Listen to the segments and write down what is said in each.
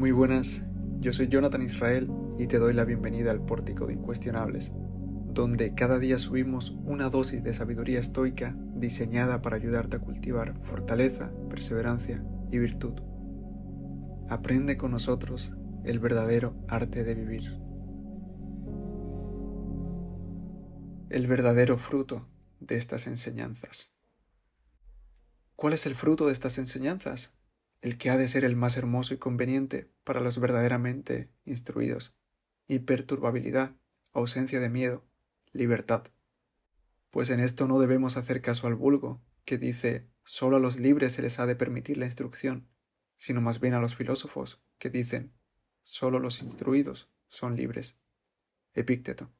Muy buenas, yo soy Jonathan Israel y te doy la bienvenida al Pórtico de Incuestionables, donde cada día subimos una dosis de sabiduría estoica diseñada para ayudarte a cultivar fortaleza, perseverancia y virtud. Aprende con nosotros el verdadero arte de vivir. El verdadero fruto de estas enseñanzas. ¿Cuál es el fruto de estas enseñanzas? El que ha de ser el más hermoso y conveniente para los verdaderamente instruidos. Imperturbabilidad, ausencia de miedo, libertad. Pues en esto no debemos hacer caso al vulgo, que dice solo a los libres se les ha de permitir la instrucción, sino más bien a los filósofos, que dicen solo los instruidos son libres. Epícteto.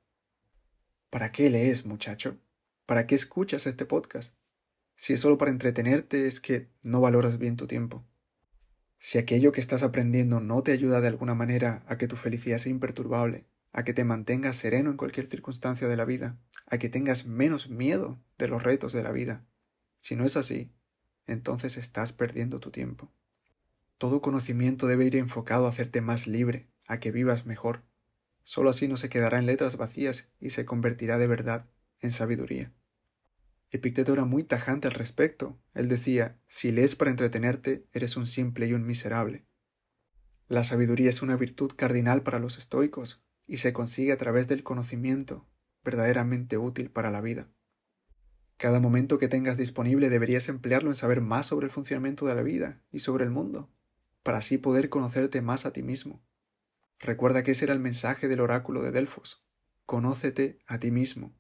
¿Para qué lees, muchacho? ¿Para qué escuchas este podcast? Si es solo para entretenerte es que no valoras bien tu tiempo. Si aquello que estás aprendiendo no te ayuda de alguna manera a que tu felicidad sea imperturbable, a que te mantengas sereno en cualquier circunstancia de la vida, a que tengas menos miedo de los retos de la vida, si no es así, entonces estás perdiendo tu tiempo. Todo conocimiento debe ir enfocado a hacerte más libre, a que vivas mejor. Solo así no se quedará en letras vacías y se convertirá de verdad en sabiduría. Epicteto era muy tajante al respecto. Él decía, si lees para entretenerte, eres un simple y un miserable. La sabiduría es una virtud cardinal para los estoicos, y se consigue a través del conocimiento, verdaderamente útil para la vida. Cada momento que tengas disponible deberías emplearlo en saber más sobre el funcionamiento de la vida y sobre el mundo, para así poder conocerte más a ti mismo. Recuerda que ese era el mensaje del oráculo de Delfos. Conócete a ti mismo.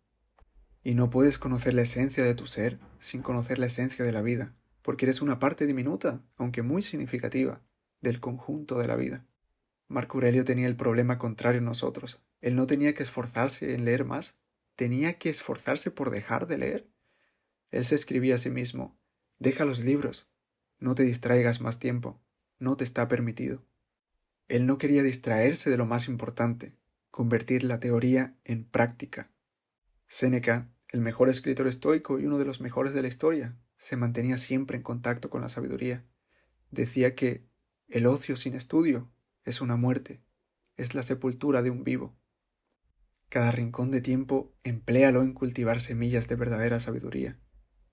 Y no puedes conocer la esencia de tu ser sin conocer la esencia de la vida, porque eres una parte diminuta, aunque muy significativa, del conjunto de la vida. Marco Aurelio tenía el problema contrario en nosotros. Él no tenía que esforzarse en leer más, tenía que esforzarse por dejar de leer. Él se escribía a sí mismo, deja los libros, no te distraigas más tiempo, no te está permitido. Él no quería distraerse de lo más importante, convertir la teoría en práctica. Séneca, el mejor escritor estoico y uno de los mejores de la historia, se mantenía siempre en contacto con la sabiduría. Decía que el ocio sin estudio es una muerte, es la sepultura de un vivo. Cada rincón de tiempo empléalo en cultivar semillas de verdadera sabiduría.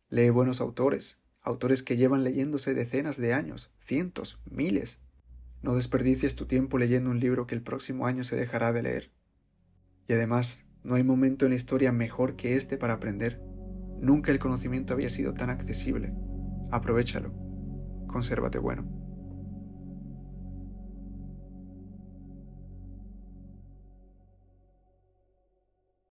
Lee buenos autores, autores que llevan leyéndose decenas de años, cientos, miles. No desperdicies tu tiempo leyendo un libro que el próximo año se dejará de leer. Y además, no hay momento en la historia mejor que este para aprender. Nunca el conocimiento había sido tan accesible. Aprovechalo. Consérvate bueno.